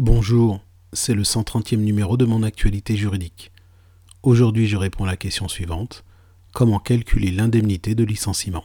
Bonjour, c'est le 130e numéro de mon actualité juridique. Aujourd'hui, je réponds à la question suivante. Comment calculer l'indemnité de licenciement?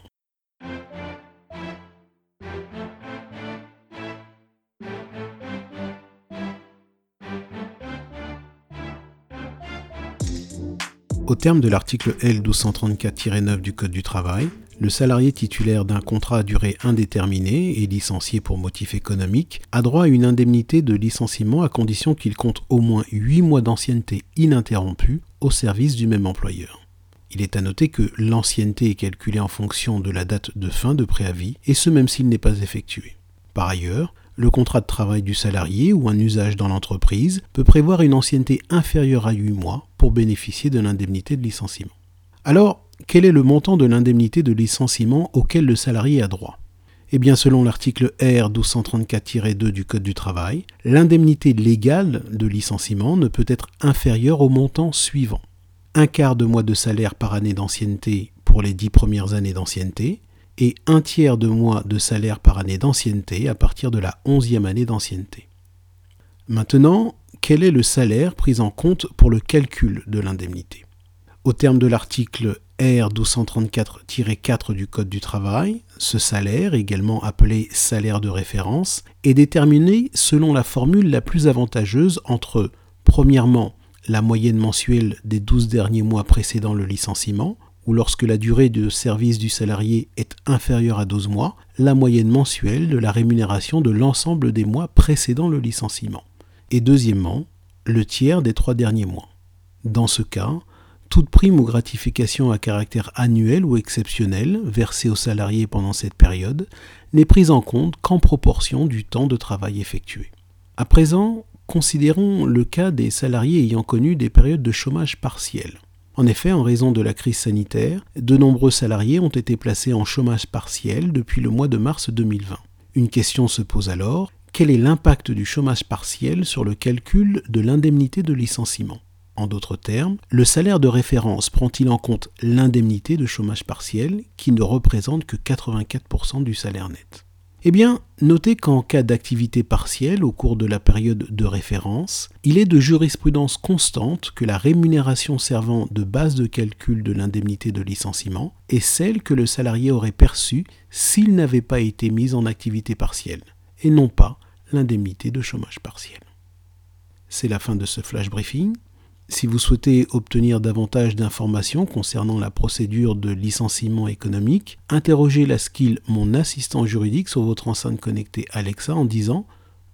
Au terme de l'article L1234-9 du Code du travail, le salarié titulaire d'un contrat à durée indéterminée et licencié pour motif économique a droit à une indemnité de licenciement à condition qu'il compte au moins 8 mois d'ancienneté ininterrompue au service du même employeur. Il est à noter que l'ancienneté est calculée en fonction de la date de fin de préavis, et ce même s'il n'est pas effectué. Par ailleurs, le contrat de travail du salarié ou un usage dans l'entreprise peut prévoir une ancienneté inférieure à 8 mois pour bénéficier de l'indemnité de licenciement. Alors, quel est le montant de l'indemnité de licenciement auquel le salarié a droit? Eh bien, selon l'article R 1234-2 du Code du travail, l'indemnité légale de licenciement ne peut être inférieure au montant suivant. Un quart de mois de salaire par année d'ancienneté pour les dix premières années d'ancienneté et un tiers de mois de salaire par année d'ancienneté à partir de la onzième année d'ancienneté. Maintenant, quel est le salaire pris en compte pour le calcul de l'indemnité? Au terme de l'article R 1234-4 du Code du travail, ce salaire, également appelé salaire de référence, est déterminé selon la formule la plus avantageuse entre, premièrement, la moyenne mensuelle des 12 derniers mois précédant le licenciement, ou lorsque la durée de service du salarié est inférieure à 12 mois, la moyenne mensuelle de la rémunération de l'ensemble des mois précédant le licenciement. Et deuxièmement, le tiers des trois derniers mois. Dans ce cas, toute prime ou gratification à caractère annuel ou exceptionnel versée aux salariés pendant cette période n'est prise en compte qu'en proportion du temps de travail effectué. À présent, considérons le cas des salariés ayant connu des périodes de chômage partiel. En effet, en raison de la crise sanitaire, de nombreux salariés ont été placés en chômage partiel depuis le mois de mars 2020. Une question se pose alors, quel est l'impact du chômage partiel sur le calcul de l'indemnité de licenciement? En d'autres termes, le salaire de référence prend-il en compte l'indemnité de chômage partiel qui ne représente que 84% du salaire net? Eh bien, notez qu'en cas d'activité partielle au cours de la période de référence, il est de jurisprudence constante que la rémunération servant de base de calcul de l'indemnité de licenciement est celle que le salarié aurait perçue s'il n'avait pas été mis en activité partielle, et non pas l'indemnité de chômage partiel. C'est la fin de ce flash briefing. Si vous souhaitez obtenir davantage d'informations concernant la procédure de licenciement économique, interrogez la skill Mon assistant juridique sur votre enceinte connectée Alexa en disant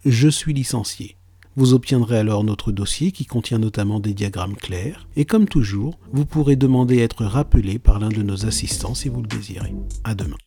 Je suis licencié. Vous obtiendrez alors notre dossier qui contient notamment des diagrammes clairs et comme toujours, vous pourrez demander à être rappelé par l'un de nos assistants si vous le désirez. À demain.